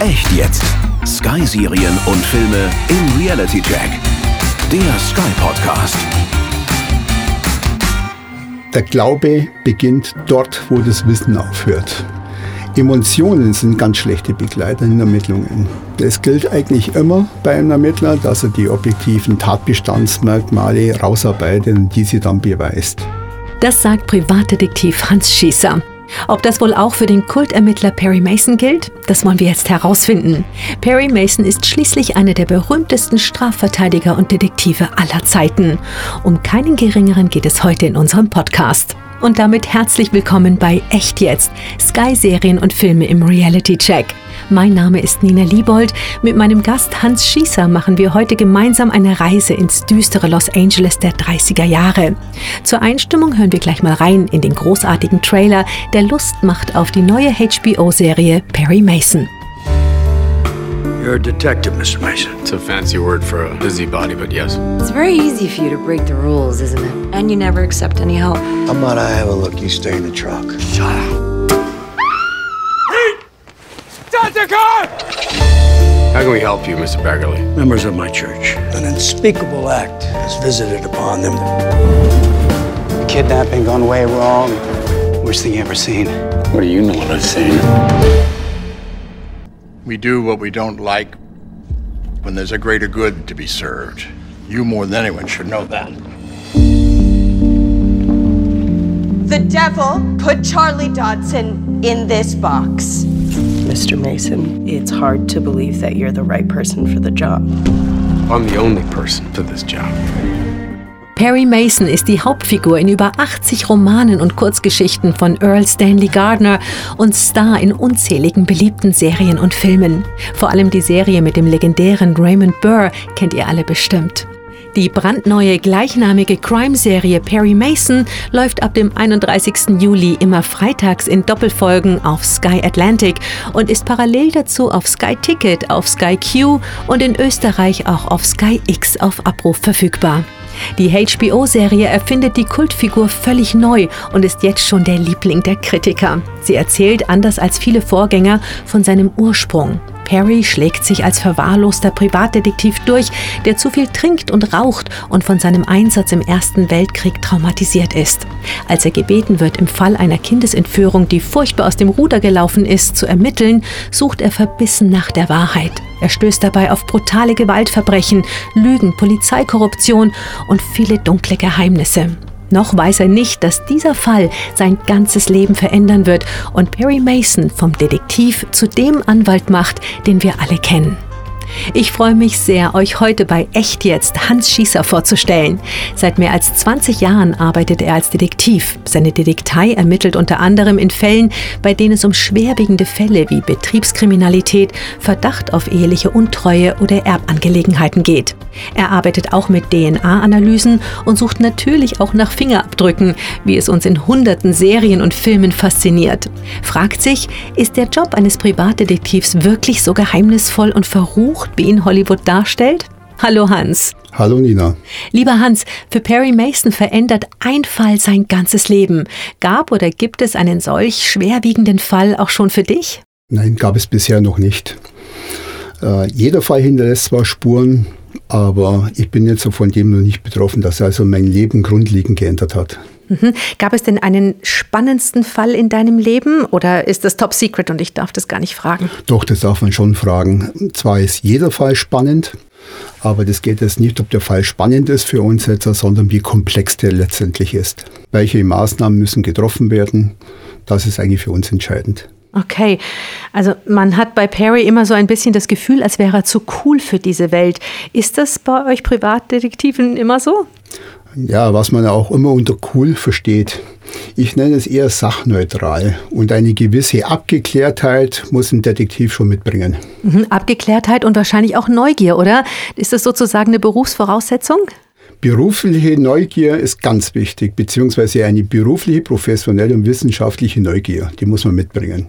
Echt jetzt. Sky-Serien und Filme im Reality Check. Der Sky Podcast. Der Glaube beginnt dort, wo das Wissen aufhört. Emotionen sind ganz schlechte Begleiter in Ermittlungen. Es gilt eigentlich immer bei einem Ermittler, dass er die objektiven Tatbestandsmerkmale rausarbeitet und diese dann beweist. Das sagt Privatdetektiv Hans Schießer. Ob das wohl auch für den Kultermittler Perry Mason gilt, das wollen wir jetzt herausfinden. Perry Mason ist schließlich einer der berühmtesten Strafverteidiger und Detektive aller Zeiten. Um keinen geringeren geht es heute in unserem Podcast. Und damit herzlich willkommen bei Echt jetzt, Sky-Serien und Filme im Reality Check. Mein Name ist Nina Liebold. Mit meinem Gast Hans Schießer machen wir heute gemeinsam eine Reise ins düstere Los Angeles der 30er Jahre. Zur Einstimmung hören wir gleich mal rein in den großartigen Trailer, der Lust macht auf die neue HBO-Serie Perry Mason. You're a detective, Mr. Mason. It's a fancy word for a busybody, but yes. It's very easy for you to break the rules, isn't it? And you never accept any help. How about I have a look? You stay in the truck. Shut up. Start the car! How can we help you, Mr. Baggerly? Members of my church. An unspeakable act has visited upon them. Kidnapping gone way wrong. Worst thing you ever seen. What do you know what I've seen? We do what we don't like when there's a greater good to be served. You, more than anyone, should know that. The devil put Charlie Dodson in this box. Mr. Mason, it's hard to believe that you're the right person for the job. I'm the only person for this job. Perry Mason ist die Hauptfigur in über 80 Romanen und Kurzgeschichten von Earl Stanley Gardner und Star in unzähligen beliebten Serien und Filmen. Vor allem die Serie mit dem legendären Raymond Burr kennt ihr alle bestimmt. Die brandneue gleichnamige Crime-Serie Perry Mason läuft ab dem 31. Juli immer freitags in Doppelfolgen auf Sky Atlantic und ist parallel dazu auf Sky Ticket, auf Sky Q und in Österreich auch auf Sky X auf Abruf verfügbar. Die HBO-Serie erfindet die Kultfigur völlig neu und ist jetzt schon der Liebling der Kritiker. Sie erzählt, anders als viele Vorgänger, von seinem Ursprung. Perry schlägt sich als verwahrloster Privatdetektiv durch, der zu viel trinkt und raucht und von seinem Einsatz im Ersten Weltkrieg traumatisiert ist. Als er gebeten wird, im Fall einer Kindesentführung, die furchtbar aus dem Ruder gelaufen ist, zu ermitteln, sucht er verbissen nach der Wahrheit. Er stößt dabei auf brutale Gewaltverbrechen, Lügen, Polizeikorruption und viele dunkle Geheimnisse. Noch weiß er nicht, dass dieser Fall sein ganzes Leben verändern wird und Perry Mason vom Detektiv zu dem Anwalt macht, den wir alle kennen. Ich freue mich sehr, euch heute bei Echt jetzt Hans Schießer vorzustellen. Seit mehr als 20 Jahren arbeitet er als Detektiv. Seine Detektei ermittelt unter anderem in Fällen, bei denen es um schwerwiegende Fälle wie Betriebskriminalität, Verdacht auf eheliche Untreue oder Erbangelegenheiten geht. Er arbeitet auch mit DNA-Analysen und sucht natürlich auch nach Fingerabdrücken, wie es uns in hunderten Serien und Filmen fasziniert. Fragt sich, ist der Job eines Privatdetektivs wirklich so geheimnisvoll und verrucht, wie ihn Hollywood darstellt? Hallo Hans. Hallo Nina. Lieber Hans, für Perry Mason verändert ein Fall sein ganzes Leben. Gab oder gibt es einen solch schwerwiegenden Fall auch schon für dich? Nein, gab es bisher noch nicht. Äh, jeder Fall hinterlässt zwar Spuren, aber ich bin jetzt so von dem noch nicht betroffen, dass er also mein Leben grundlegend geändert hat. Mhm. Gab es denn einen spannendsten Fall in deinem Leben oder ist das top secret und ich darf das gar nicht fragen? Doch, das darf man schon fragen. Zwar ist jeder Fall spannend, aber das geht jetzt nicht, ob der Fall spannend ist für uns jetzt, sondern wie komplex der letztendlich ist. Welche Maßnahmen müssen getroffen werden? Das ist eigentlich für uns entscheidend. Okay, also man hat bei Perry immer so ein bisschen das Gefühl, als wäre er zu cool für diese Welt. Ist das bei euch Privatdetektiven immer so? Ja, was man auch immer unter cool versteht. Ich nenne es eher sachneutral und eine gewisse Abgeklärtheit muss ein Detektiv schon mitbringen. Mhm, Abgeklärtheit und wahrscheinlich auch Neugier, oder? Ist das sozusagen eine Berufsvoraussetzung? Berufliche Neugier ist ganz wichtig, beziehungsweise eine berufliche, professionelle und wissenschaftliche Neugier, die muss man mitbringen.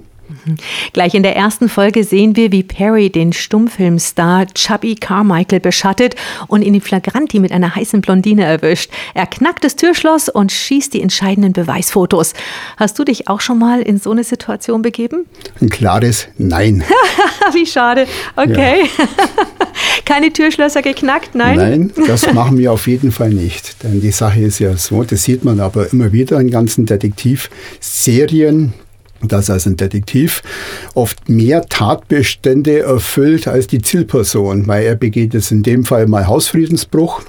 Gleich in der ersten Folge sehen wir, wie Perry den Stummfilmstar Chubby Carmichael beschattet und ihn in Flagranti mit einer heißen Blondine erwischt. Er knackt das Türschloss und schießt die entscheidenden Beweisfotos. Hast du dich auch schon mal in so eine Situation begeben? Ein klares Nein. Wie schade. Okay. Ja. Keine Türschlösser geknackt, nein? Nein, das machen wir auf jeden Fall nicht. Denn die Sache ist ja so, das sieht man aber immer wieder in ganzen Detektivserien, dass also ein Detektiv oft mehr Tatbestände erfüllt als die Zielperson, weil er begeht jetzt in dem Fall mal Hausfriedensbruch,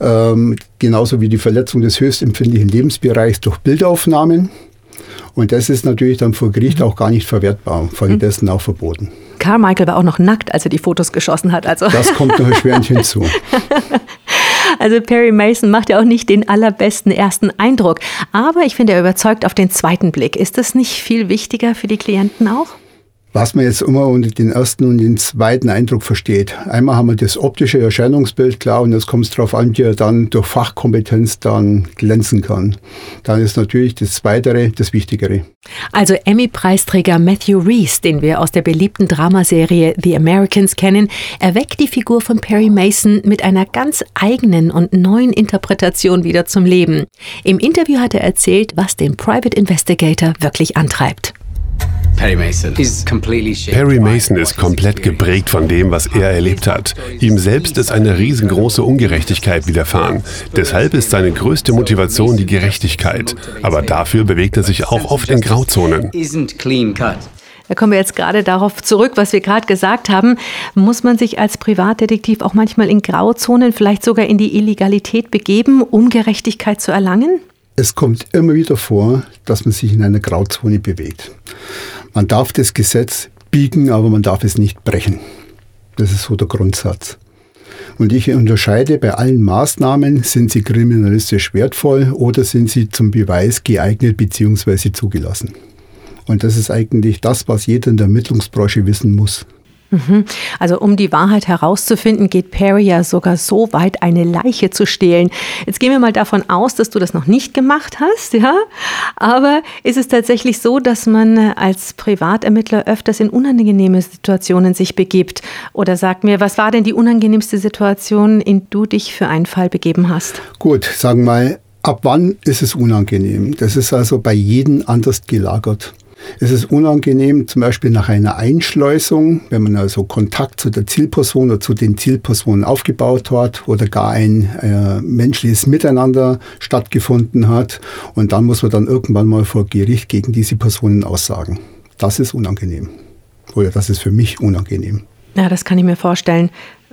ähm, genauso wie die Verletzung des höchst empfindlichen Lebensbereichs durch Bildaufnahmen. Und das ist natürlich dann vor Gericht auch gar nicht verwertbar, folgedessen mhm. auch verboten. Carmichael war auch noch nackt, als er die Fotos geschossen hat. Also. Das kommt noch erschwerend hinzu. Also Perry Mason macht ja auch nicht den allerbesten ersten Eindruck. Aber ich finde, er überzeugt auf den zweiten Blick. Ist das nicht viel wichtiger für die Klienten auch? Was man jetzt immer unter den ersten und den zweiten Eindruck versteht. Einmal haben wir das optische Erscheinungsbild klar und jetzt kommt es darauf an, wie er dann durch Fachkompetenz dann glänzen kann. Dann ist natürlich das Zweitere das Wichtigere. Also Emmy-Preisträger Matthew Reese, den wir aus der beliebten Dramaserie The Americans kennen, erweckt die Figur von Perry Mason mit einer ganz eigenen und neuen Interpretation wieder zum Leben. Im Interview hat er erzählt, was den Private Investigator wirklich antreibt. Perry Mason ist komplett geprägt von dem, was er erlebt hat. Ihm selbst ist eine riesengroße Ungerechtigkeit widerfahren. Deshalb ist seine größte Motivation die Gerechtigkeit. Aber dafür bewegt er sich auch oft in Grauzonen. Da kommen wir jetzt gerade darauf zurück, was wir gerade gesagt haben. Muss man sich als Privatdetektiv auch manchmal in Grauzonen, vielleicht sogar in die Illegalität begeben, um Gerechtigkeit zu erlangen? Es kommt immer wieder vor, dass man sich in einer Grauzone bewegt. Man darf das Gesetz biegen, aber man darf es nicht brechen. Das ist so der Grundsatz. Und ich unterscheide bei allen Maßnahmen, sind sie kriminalistisch wertvoll oder sind sie zum Beweis geeignet bzw. zugelassen. Und das ist eigentlich das, was jeder in der Ermittlungsbranche wissen muss. Mhm. Also um die Wahrheit herauszufinden, geht Perry ja sogar so weit, eine Leiche zu stehlen. Jetzt gehen wir mal davon aus, dass du das noch nicht gemacht hast, ja? Aber ist es tatsächlich so, dass man als Privatermittler öfters in unangenehme Situationen sich begibt? Oder sag mir, was war denn die unangenehmste Situation, in du dich für einen Fall begeben hast? Gut, sagen wir mal, ab wann ist es unangenehm? Das ist also bei jedem anders gelagert. Es ist unangenehm, zum Beispiel nach einer Einschleusung, wenn man also Kontakt zu der Zielperson oder zu den Zielpersonen aufgebaut hat oder gar ein äh, menschliches Miteinander stattgefunden hat und dann muss man dann irgendwann mal vor Gericht gegen diese Personen aussagen. Das ist unangenehm. Oder das ist für mich unangenehm. Ja, das kann ich mir vorstellen.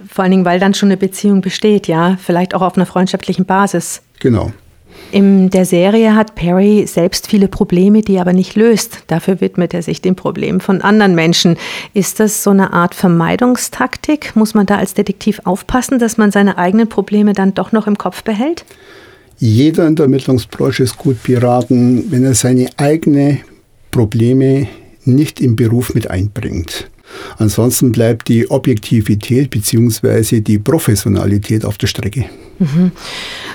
Vor allen Dingen, weil dann schon eine Beziehung besteht, ja, vielleicht auch auf einer freundschaftlichen Basis. Genau. In der Serie hat Perry selbst viele Probleme, die er aber nicht löst. Dafür widmet er sich den Problemen von anderen Menschen. Ist das so eine Art Vermeidungstaktik? Muss man da als Detektiv aufpassen, dass man seine eigenen Probleme dann doch noch im Kopf behält? Jeder in der Ermittlungsbranche ist gut beraten, wenn er seine eigenen Probleme nicht im Beruf mit einbringt. Ansonsten bleibt die Objektivität bzw. die Professionalität auf der Strecke. Mhm. Und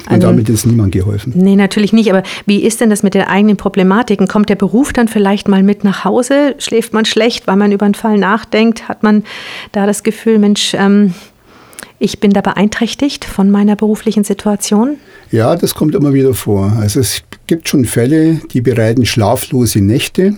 also, damit ist niemand geholfen. Nee, natürlich nicht. Aber wie ist denn das mit den eigenen Problematiken? Kommt der Beruf dann vielleicht mal mit nach Hause? Schläft man schlecht, weil man über einen Fall nachdenkt? Hat man da das Gefühl, Mensch, ähm, ich bin da beeinträchtigt von meiner beruflichen Situation? Ja, das kommt immer wieder vor. Also es gibt schon Fälle, die bereiten schlaflose Nächte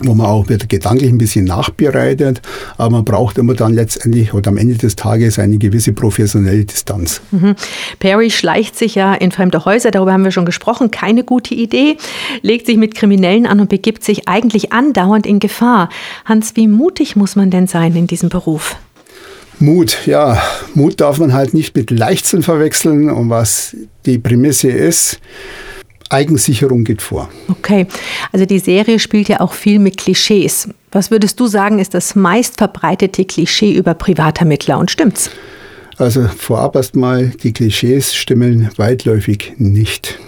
wo man auch wieder gedanklich ein bisschen nachbereitet, aber man braucht immer dann letztendlich oder am Ende des Tages eine gewisse professionelle Distanz. Mhm. Perry schleicht sich ja in fremde Häuser, darüber haben wir schon gesprochen, keine gute Idee, legt sich mit Kriminellen an und begibt sich eigentlich andauernd in Gefahr. Hans, wie mutig muss man denn sein in diesem Beruf? Mut, ja, Mut darf man halt nicht mit Leichtsinn verwechseln und was die Prämisse ist, Eigensicherung geht vor. Okay, also die Serie spielt ja auch viel mit Klischees. Was würdest du sagen, ist das meistverbreitete Klischee über Privatermittler und stimmt's? Also vorab erstmal, die Klischees stimmen weitläufig nicht.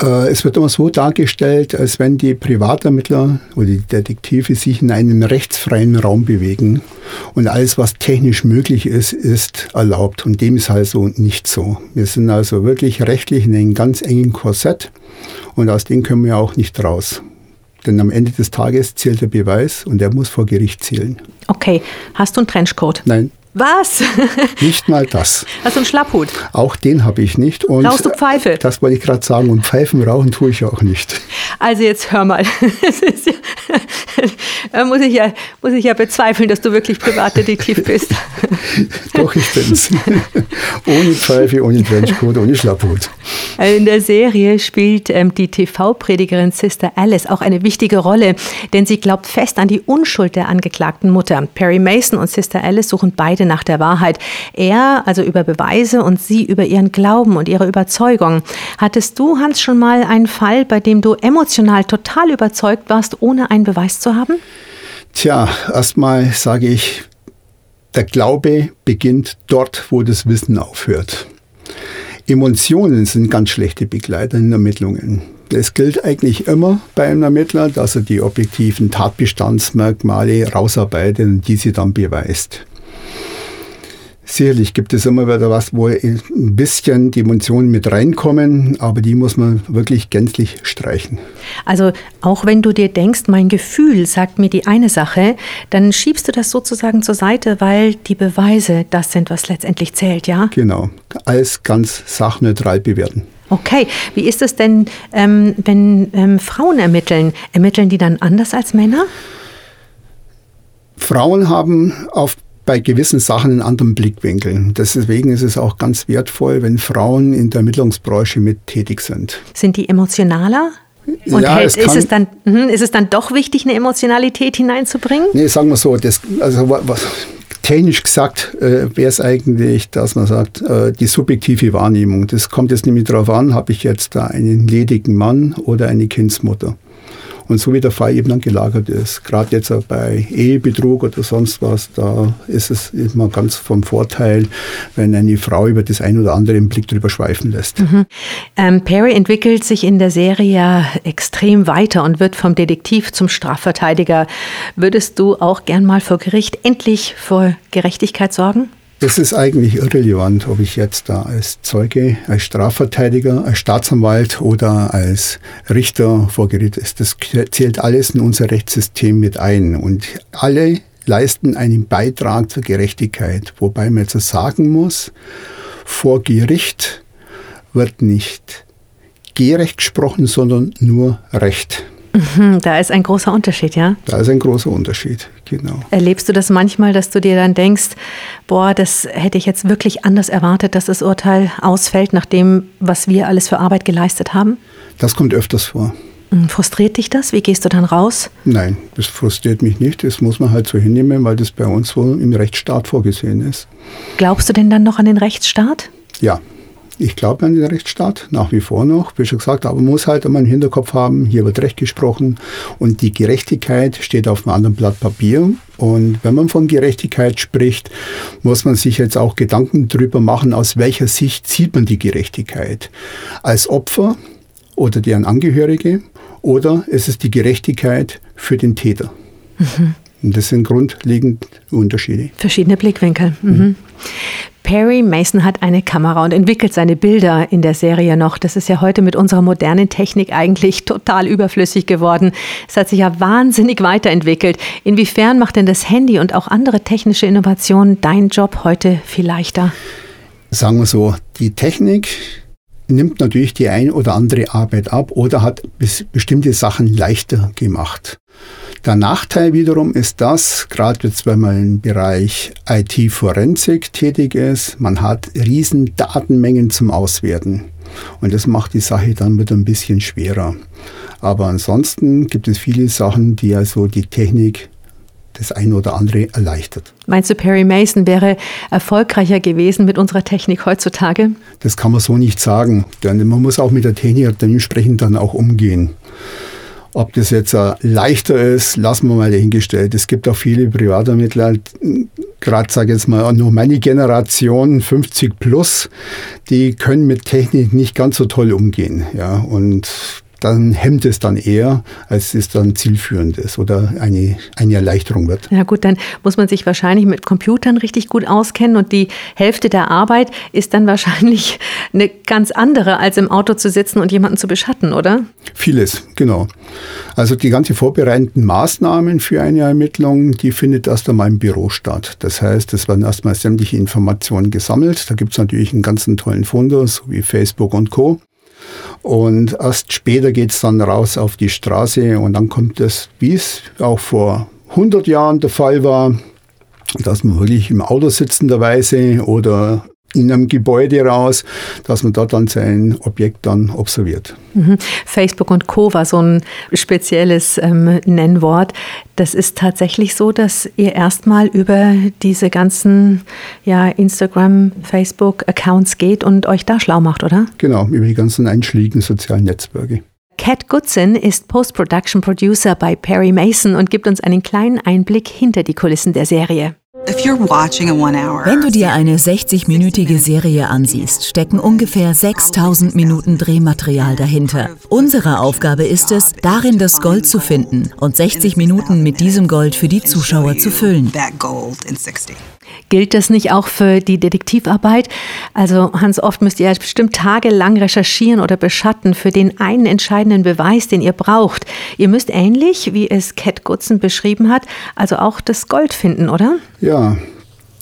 Äh, es wird immer so dargestellt, als wenn die Privatermittler oder die Detektive sich in einem rechtsfreien Raum bewegen und alles, was technisch möglich ist, ist erlaubt. Und dem ist also nicht so. Wir sind also wirklich rechtlich in einem ganz engen Korsett und aus dem können wir auch nicht raus. Denn am Ende des Tages zählt der Beweis und der muss vor Gericht zählen. Okay, hast du einen Trenchcoat? Nein. Was? Nicht mal das. Hast du einen Schlapphut? Auch den habe ich nicht. Und Rauchst du Pfeife? Das wollte ich gerade sagen. Und Pfeifen rauchen tue ich auch nicht. Also jetzt hör mal. ja, muss, ich ja, muss ich ja bezweifeln, dass du wirklich Privatdetektiv bist. Doch, ich bin's. ohne Pfeife, ohne Trenchcoat, ohne Schlapphut. In der Serie spielt ähm, die TV-Predigerin Sister Alice auch eine wichtige Rolle, denn sie glaubt fest an die Unschuld der angeklagten Mutter. Perry Mason und Sister Alice suchen beide nach der Wahrheit. Er also über Beweise und sie über ihren Glauben und ihre Überzeugung. Hattest du, Hans, schon mal einen Fall, bei dem du emotional total überzeugt warst, ohne einen Beweis zu haben? Tja, erstmal sage ich, der Glaube beginnt dort, wo das Wissen aufhört. Emotionen sind ganz schlechte Begleiter in Ermittlungen. Es gilt eigentlich immer bei einem Ermittler, dass er die objektiven Tatbestandsmerkmale rausarbeitet und diese dann beweist. Sicherlich gibt es immer wieder was, wo ein bisschen die Emotionen mit reinkommen, aber die muss man wirklich gänzlich streichen. Also auch wenn du dir denkst, mein Gefühl sagt mir die eine Sache, dann schiebst du das sozusagen zur Seite, weil die Beweise das sind, was letztendlich zählt, ja? Genau, alles ganz sachneutral bewerten. Okay, wie ist es denn, ähm, wenn ähm, Frauen ermitteln? Ermitteln die dann anders als Männer? Frauen haben auf bei gewissen Sachen einen anderen Blickwinkel. Deswegen ist es auch ganz wertvoll, wenn Frauen in der Ermittlungsbranche mit tätig sind. Sind die emotionaler? Und ja, hält, es ist, es dann, hm, ist es dann doch wichtig, eine Emotionalität hineinzubringen? Nee, sagen wir so, das, also was, technisch gesagt äh, wäre es eigentlich, dass man sagt, äh, die subjektive Wahrnehmung. Das kommt jetzt nämlich darauf an, habe ich jetzt da einen ledigen Mann oder eine Kindsmutter. Und so wie der Fall eben dann gelagert ist, gerade jetzt bei Ehebetrug oder sonst was, da ist es immer ganz vom Vorteil, wenn eine Frau über das ein oder andere im Blick drüber schweifen lässt. Mhm. Ähm, Perry entwickelt sich in der Serie ja extrem weiter und wird vom Detektiv zum Strafverteidiger. Würdest du auch gern mal vor Gericht endlich vor Gerechtigkeit sorgen? Es ist eigentlich irrelevant, ob ich jetzt da als Zeuge, als Strafverteidiger, als Staatsanwalt oder als Richter vor Gericht ist. Das zählt alles in unser Rechtssystem mit ein. Und alle leisten einen Beitrag zur Gerechtigkeit. Wobei man jetzt sagen muss, vor Gericht wird nicht gerecht gesprochen, sondern nur Recht. Mhm, da ist ein großer Unterschied, ja? Da ist ein großer Unterschied, genau. Erlebst du das manchmal, dass du dir dann denkst, boah, das hätte ich jetzt wirklich anders erwartet, dass das Urteil ausfällt nach dem, was wir alles für Arbeit geleistet haben? Das kommt öfters vor. Mhm, frustriert dich das? Wie gehst du dann raus? Nein, das frustriert mich nicht. Das muss man halt so hinnehmen, weil das bei uns so im Rechtsstaat vorgesehen ist. Glaubst du denn dann noch an den Rechtsstaat? Ja, ich glaube an den Rechtsstaat, nach wie vor noch, wie schon gesagt, aber man muss halt immer im Hinterkopf haben, hier wird Recht gesprochen und die Gerechtigkeit steht auf einem anderen Blatt Papier. Und wenn man von Gerechtigkeit spricht, muss man sich jetzt auch Gedanken darüber machen, aus welcher Sicht sieht man die Gerechtigkeit. Als Opfer oder deren Angehörige oder ist es die Gerechtigkeit für den Täter? Mhm. Und das sind grundlegend Unterschiede. Verschiedene Blickwinkel. Mhm. Mhm. Perry Mason hat eine Kamera und entwickelt seine Bilder in der Serie noch. Das ist ja heute mit unserer modernen Technik eigentlich total überflüssig geworden. Es hat sich ja wahnsinnig weiterentwickelt. Inwiefern macht denn das Handy und auch andere technische Innovationen deinen Job heute viel leichter? Sagen wir so, die Technik nimmt natürlich die ein oder andere Arbeit ab oder hat bestimmte Sachen leichter gemacht. Der Nachteil wiederum ist das, gerade jetzt, wenn man im Bereich IT-Forensik tätig ist, man hat riesen Datenmengen zum Auswerten. Und das macht die Sache dann wieder ein bisschen schwerer. Aber ansonsten gibt es viele Sachen, die also die Technik das eine oder andere erleichtert. Meinst du, Perry Mason wäre erfolgreicher gewesen mit unserer Technik heutzutage? Das kann man so nicht sagen, denn man muss auch mit der Technik dementsprechend dann auch umgehen. Ob das jetzt leichter ist, lassen wir mal dahingestellt. Es gibt auch viele Privatermittler, gerade sage ich jetzt mal noch meine Generation 50 plus, die können mit Technik nicht ganz so toll umgehen. Ja, und dann hemmt es dann eher, als es dann zielführend ist oder eine, eine Erleichterung wird. Ja gut, dann muss man sich wahrscheinlich mit Computern richtig gut auskennen und die Hälfte der Arbeit ist dann wahrscheinlich eine ganz andere, als im Auto zu sitzen und jemanden zu beschatten, oder? Vieles, genau. Also die ganze vorbereitenden Maßnahmen für eine Ermittlung, die findet erst einmal im Büro statt. Das heißt, es werden erstmal sämtliche Informationen gesammelt. Da gibt es natürlich einen ganzen tollen Fundus, wie Facebook und Co. Und erst später geht es dann raus auf die Straße und dann kommt es, wie es auch vor 100 Jahren der Fall war, dass man wirklich im Auto sitzenderweise oder in einem Gebäude raus, dass man dort dann sein Objekt dann observiert. Mhm. Facebook und Co. war so ein spezielles ähm, Nennwort. Das ist tatsächlich so, dass ihr erstmal über diese ganzen ja, Instagram, Facebook-Accounts geht und euch da schlau macht, oder? Genau, über die ganzen einschlägigen sozialen Netzwerke. Cat Goodson ist Post-Production Producer bei Perry Mason und gibt uns einen kleinen Einblick hinter die Kulissen der Serie. Wenn du dir eine 60-minütige Serie ansiehst, stecken ungefähr 6000 Minuten Drehmaterial dahinter. Unsere Aufgabe ist es, darin das Gold zu finden und 60 Minuten mit diesem Gold für die Zuschauer zu füllen. Gilt das nicht auch für die Detektivarbeit? Also Hans, oft müsst ihr bestimmt tagelang recherchieren oder beschatten für den einen entscheidenden Beweis, den ihr braucht. Ihr müsst ähnlich, wie es Cat Goodson beschrieben hat, also auch das Gold finden, oder? Ja,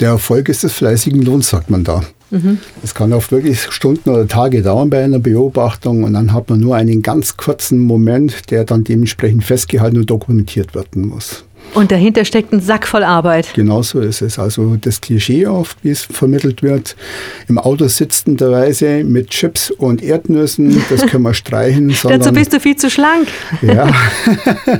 der Erfolg ist des fleißigen Lohns, sagt man da. Mhm. Es kann oft wirklich Stunden oder Tage dauern bei einer Beobachtung und dann hat man nur einen ganz kurzen Moment, der dann dementsprechend festgehalten und dokumentiert werden muss. Und dahinter steckt ein Sack voll Arbeit. Genau so ist es. Also das Klischee oft, wie es vermittelt wird, im Auto sitzenderweise mit Chips und Erdnüssen, das können wir streichen. Dazu bist du viel zu schlank. Ja,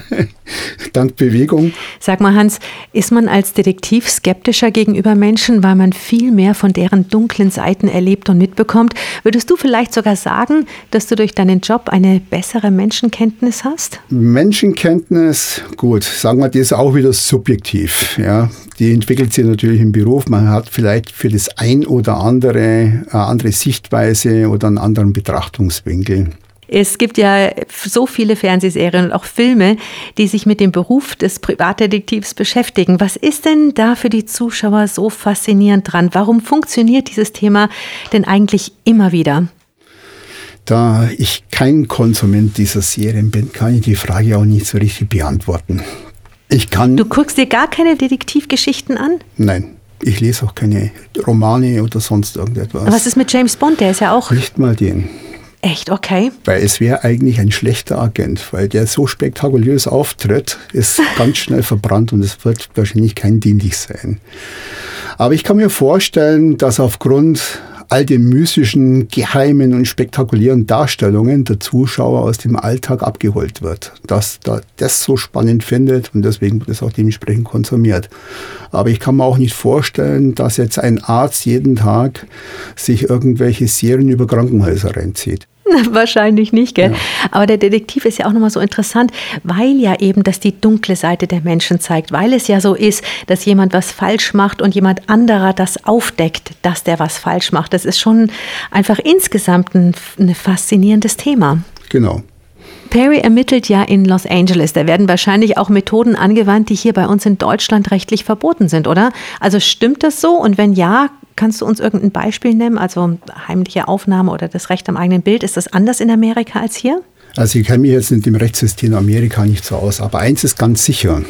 dank Bewegung. Sag mal, Hans, ist man als Detektiv skeptischer gegenüber Menschen, weil man viel mehr von deren dunklen Seiten erlebt und mitbekommt? Würdest du vielleicht sogar sagen, dass du durch deinen Job eine bessere Menschenkenntnis hast? Menschenkenntnis, gut, sagen wir, das auch wieder subjektiv. Ja. Die entwickelt sich natürlich im Beruf. Man hat vielleicht für das ein oder andere eine andere Sichtweise oder einen anderen Betrachtungswinkel. Es gibt ja so viele Fernsehserien und auch Filme, die sich mit dem Beruf des Privatdetektivs beschäftigen. Was ist denn da für die Zuschauer so faszinierend dran? Warum funktioniert dieses Thema denn eigentlich immer wieder? Da ich kein Konsument dieser Serien bin, kann ich die Frage auch nicht so richtig beantworten. Ich kann. Du guckst dir gar keine Detektivgeschichten an? Nein. Ich lese auch keine Romane oder sonst irgendetwas. Was ist mit James Bond? Der ist ja auch. Nicht mal den. Echt, okay. Weil es wäre eigentlich ein schlechter Agent, weil der so spektakulös auftritt, ist ganz schnell verbrannt und es wird wahrscheinlich kein dienlich sein. Aber ich kann mir vorstellen, dass aufgrund all den mystischen, geheimen und spektakulären Darstellungen der Zuschauer aus dem Alltag abgeholt wird. Dass da das so spannend findet und deswegen wird es auch dementsprechend konsumiert. Aber ich kann mir auch nicht vorstellen, dass jetzt ein Arzt jeden Tag sich irgendwelche Serien über Krankenhäuser reinzieht. Wahrscheinlich nicht, gell? Ja. Aber der Detektiv ist ja auch nochmal so interessant, weil ja eben das die dunkle Seite der Menschen zeigt, weil es ja so ist, dass jemand was falsch macht und jemand anderer das aufdeckt, dass der was falsch macht. Das ist schon einfach insgesamt ein, ein faszinierendes Thema. Genau. Perry ermittelt ja in Los Angeles. Da werden wahrscheinlich auch Methoden angewandt, die hier bei uns in Deutschland rechtlich verboten sind, oder? Also stimmt das so? Und wenn ja, Kannst du uns irgendein Beispiel nennen? Also heimliche Aufnahme oder das Recht am eigenen Bild. Ist das anders in Amerika als hier? Also ich kenne mich jetzt mit dem Rechtssystem Amerika nicht so aus, aber eins ist ganz sicher.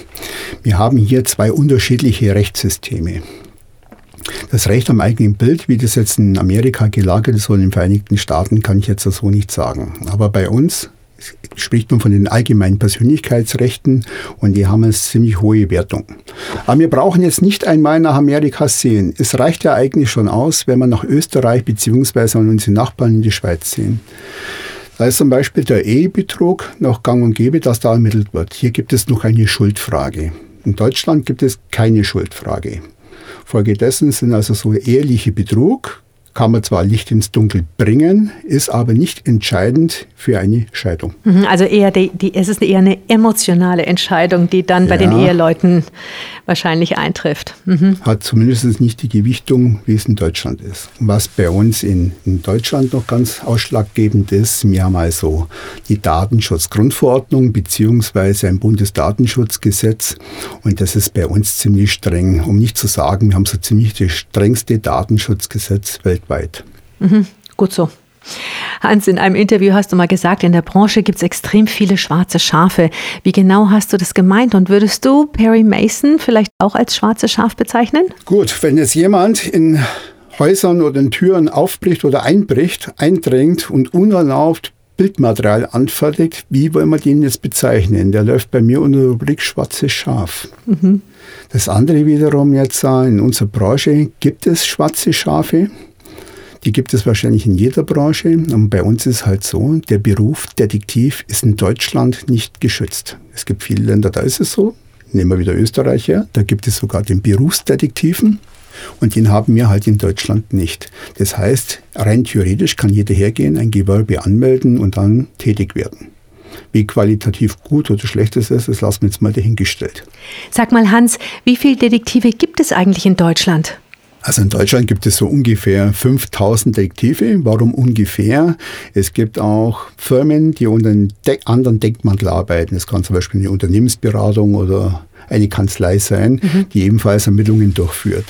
Wir haben hier zwei unterschiedliche Rechtssysteme. Das Recht am eigenen Bild, wie das jetzt in Amerika gelagert ist oder in den Vereinigten Staaten, kann ich jetzt so nicht sagen. Aber bei uns spricht man von den allgemeinen Persönlichkeitsrechten und die haben eine ziemlich hohe Wertung. Aber wir brauchen jetzt nicht einmal nach Amerika sehen. Es reicht ja eigentlich schon aus, wenn wir nach Österreich bzw. an unsere Nachbarn in die Schweiz sehen. Da ist zum Beispiel der Ehebetrug noch gang und gäbe, dass da ermittelt wird. Hier gibt es noch eine Schuldfrage. In Deutschland gibt es keine Schuldfrage. Folgedessen sind also so ehrliche Betrug kann man zwar Licht ins Dunkel bringen, ist aber nicht entscheidend für eine Scheidung. Mhm, also eher die, die, es ist eher eine emotionale Entscheidung, die dann bei ja. den Eheleuten wahrscheinlich eintrifft. Mhm. Hat zumindest nicht die Gewichtung, wie es in Deutschland ist. Was bei uns in, in Deutschland noch ganz ausschlaggebend ist, wir haben also die Datenschutzgrundverordnung beziehungsweise ein Bundesdatenschutzgesetz und das ist bei uns ziemlich streng. Um nicht zu sagen, wir haben so ziemlich das strengste Datenschutzgesetz weltweit. Mhm, gut so. Hans, in einem Interview hast du mal gesagt, in der Branche gibt es extrem viele schwarze Schafe. Wie genau hast du das gemeint und würdest du Perry Mason vielleicht auch als schwarze Schaf bezeichnen? Gut, wenn jetzt jemand in Häusern oder in Türen aufbricht oder einbricht, eindringt und unerlaubt Bildmaterial anfertigt, wie wollen wir den jetzt bezeichnen? Der läuft bei mir unter der Rubrik schwarzes Schaf. Mhm. Das andere wiederum jetzt, in unserer Branche gibt es schwarze Schafe. Die gibt es wahrscheinlich in jeder Branche. Und bei uns ist halt so, der Beruf Detektiv ist in Deutschland nicht geschützt. Es gibt viele Länder, da ist es so. Nehmen wir wieder Österreich her. Da gibt es sogar den Berufsdetektiven. Und den haben wir halt in Deutschland nicht. Das heißt, rein theoretisch kann jeder hergehen, ein Gewerbe anmelden und dann tätig werden. Wie qualitativ gut oder schlecht es ist, das lassen wir jetzt mal dahingestellt. Sag mal, Hans, wie viele Detektive gibt es eigentlich in Deutschland? Also in Deutschland gibt es so ungefähr 5000 Detektive. Warum ungefähr? Es gibt auch Firmen, die unter einem De anderen Deckmantel arbeiten. Es kann zum Beispiel eine Unternehmensberatung oder eine Kanzlei sein, mhm. die ebenfalls Ermittlungen durchführt.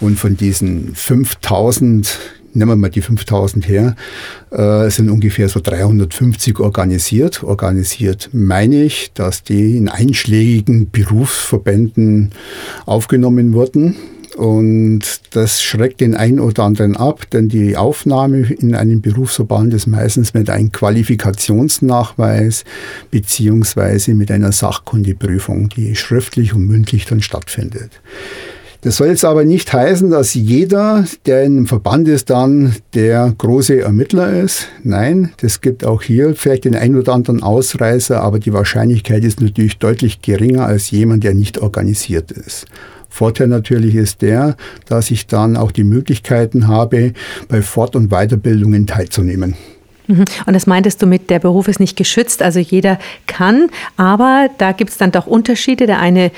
Und von diesen 5000 nehmen wir mal die 5000 her, äh, sind ungefähr so 350 organisiert. Organisiert meine ich, dass die in einschlägigen Berufsverbänden aufgenommen wurden. Und das schreckt den einen oder anderen ab, denn die Aufnahme in einen Berufsverband ist meistens mit einem Qualifikationsnachweis beziehungsweise mit einer Sachkundeprüfung, die schriftlich und mündlich dann stattfindet. Das soll jetzt aber nicht heißen, dass jeder, der in einem Verband ist, dann der große Ermittler ist. Nein, das gibt auch hier vielleicht den ein oder anderen Ausreißer, aber die Wahrscheinlichkeit ist natürlich deutlich geringer als jemand, der nicht organisiert ist. Vorteil natürlich ist der, dass ich dann auch die Möglichkeiten habe, bei Fort- und Weiterbildungen teilzunehmen. Mhm. Und das meintest du mit, der Beruf ist nicht geschützt, also jeder kann, aber da gibt es dann doch Unterschiede. Der eine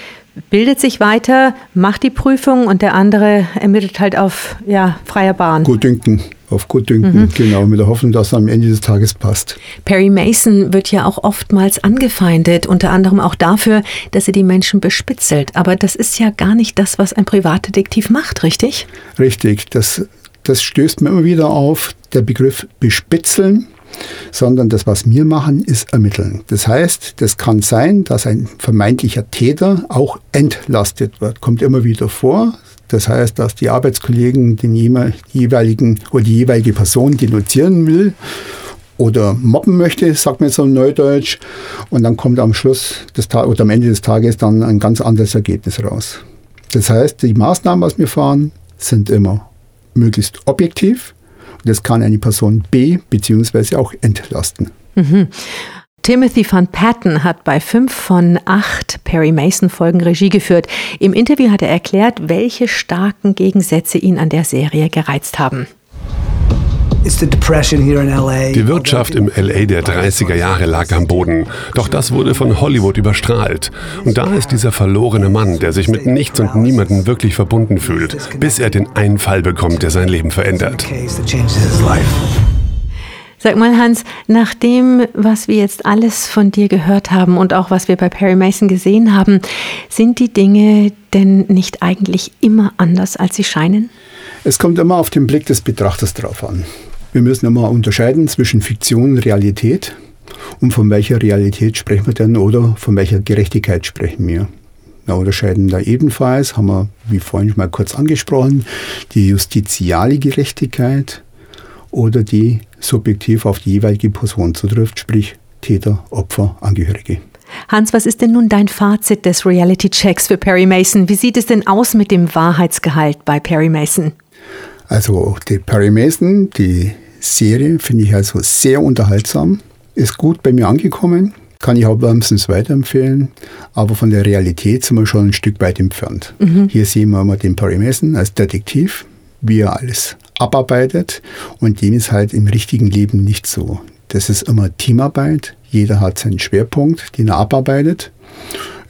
bildet sich weiter, macht die Prüfung und der andere ermittelt halt auf ja, freier Bahn. Gutdünken auf Gutdünken, mhm. genau, mit der Hoffnung, dass es am Ende des Tages passt. Perry Mason wird ja auch oftmals angefeindet, unter anderem auch dafür, dass er die Menschen bespitzelt. Aber das ist ja gar nicht das, was ein Privatdetektiv macht, richtig? Richtig, das, das stößt mir immer wieder auf, der Begriff bespitzeln sondern das, was wir machen, ist ermitteln. Das heißt, das kann sein, dass ein vermeintlicher Täter auch entlastet wird. Kommt immer wieder vor. Das heißt, dass die Arbeitskollegen den jeweiligen oder die jeweilige Person denunzieren will oder mobben möchte, sagt man so Neudeutsch. Und dann kommt am Schluss des Tages oder am Ende des Tages dann ein ganz anderes Ergebnis raus. Das heißt, die Maßnahmen, was wir fahren, sind immer möglichst objektiv. Und das kann eine Person B beziehungsweise auch entlasten. Mhm. Timothy Van Patten hat bei fünf von acht Perry Mason-Folgen Regie geführt. Im Interview hat er erklärt, welche starken Gegensätze ihn an der Serie gereizt haben. Die Wirtschaft im LA der 30er Jahre lag am Boden. Doch das wurde von Hollywood überstrahlt. Und da ist dieser verlorene Mann, der sich mit nichts und niemandem wirklich verbunden fühlt, bis er den einen Fall bekommt, der sein Leben verändert. Sag mal, Hans, nach dem, was wir jetzt alles von dir gehört haben und auch was wir bei Perry Mason gesehen haben, sind die Dinge denn nicht eigentlich immer anders, als sie scheinen? Es kommt immer auf den Blick des Betrachters drauf an. Wir müssen immer unterscheiden zwischen Fiktion und Realität. Und von welcher Realität sprechen wir denn oder von welcher Gerechtigkeit sprechen wir? Wir unterscheiden da ebenfalls, haben wir wie vorhin schon mal kurz angesprochen, die justiziale Gerechtigkeit oder die subjektiv auf die jeweilige Person zutrifft, sprich Täter, Opfer, Angehörige. Hans, was ist denn nun dein Fazit des Reality-Checks für Perry Mason? Wie sieht es denn aus mit dem Wahrheitsgehalt bei Perry Mason? Also die Perry Mason, die Serie, finde ich also sehr unterhaltsam, ist gut bei mir angekommen, kann ich auch wärmstens weiterempfehlen, aber von der Realität sind wir schon ein Stück weit entfernt. Mhm. Hier sehen wir mal den Perry Mason als Detektiv, wie er alles abarbeitet und dem ist halt im richtigen Leben nicht so. Das ist immer Teamarbeit, jeder hat seinen Schwerpunkt, den er abarbeitet.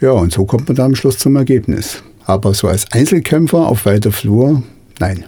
Ja, und so kommt man dann am Schluss zum Ergebnis. Aber so als Einzelkämpfer auf weiter Flur, nein.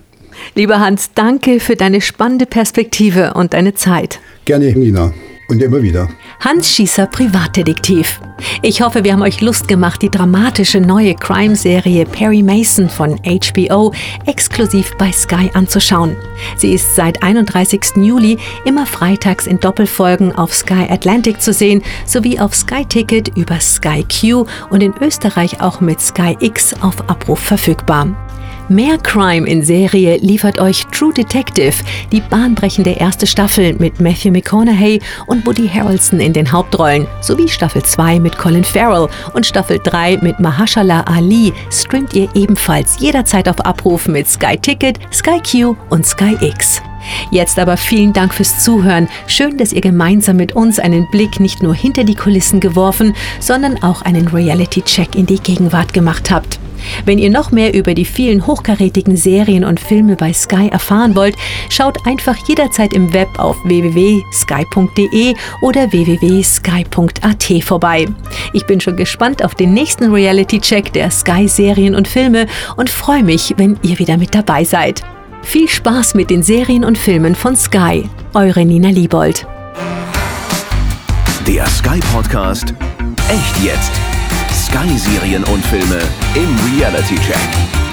Lieber Hans, danke für deine spannende Perspektive und deine Zeit. Gerne, Nina. Und immer wieder. Hans Schießer, Privatdetektiv. Ich hoffe, wir haben euch Lust gemacht, die dramatische neue Crime-Serie Perry Mason von HBO exklusiv bei Sky anzuschauen. Sie ist seit 31. Juli immer freitags in Doppelfolgen auf Sky Atlantic zu sehen, sowie auf Sky Ticket über Sky Q und in Österreich auch mit Sky X auf Abruf verfügbar. Mehr Crime in Serie liefert euch True Detective, die bahnbrechende erste Staffel mit Matthew McConaughey und Woody Harrelson in den Hauptrollen, sowie Staffel 2 mit Colin Farrell und Staffel 3 mit Mahashala Ali streamt ihr ebenfalls jederzeit auf Abruf mit Sky Ticket, Sky Q und Sky X. Jetzt aber vielen Dank fürs Zuhören. Schön, dass ihr gemeinsam mit uns einen Blick nicht nur hinter die Kulissen geworfen, sondern auch einen Reality-Check in die Gegenwart gemacht habt. Wenn ihr noch mehr über die vielen hochkarätigen Serien und Filme bei Sky erfahren wollt, schaut einfach jederzeit im Web auf www.sky.de oder www.sky.at vorbei. Ich bin schon gespannt auf den nächsten Reality-Check der Sky-Serien und Filme und freue mich, wenn ihr wieder mit dabei seid. Viel Spaß mit den Serien und Filmen von Sky. Eure Nina Liebold. Der Sky Podcast. Echt jetzt. Sky-Serien und Filme im Reality Check.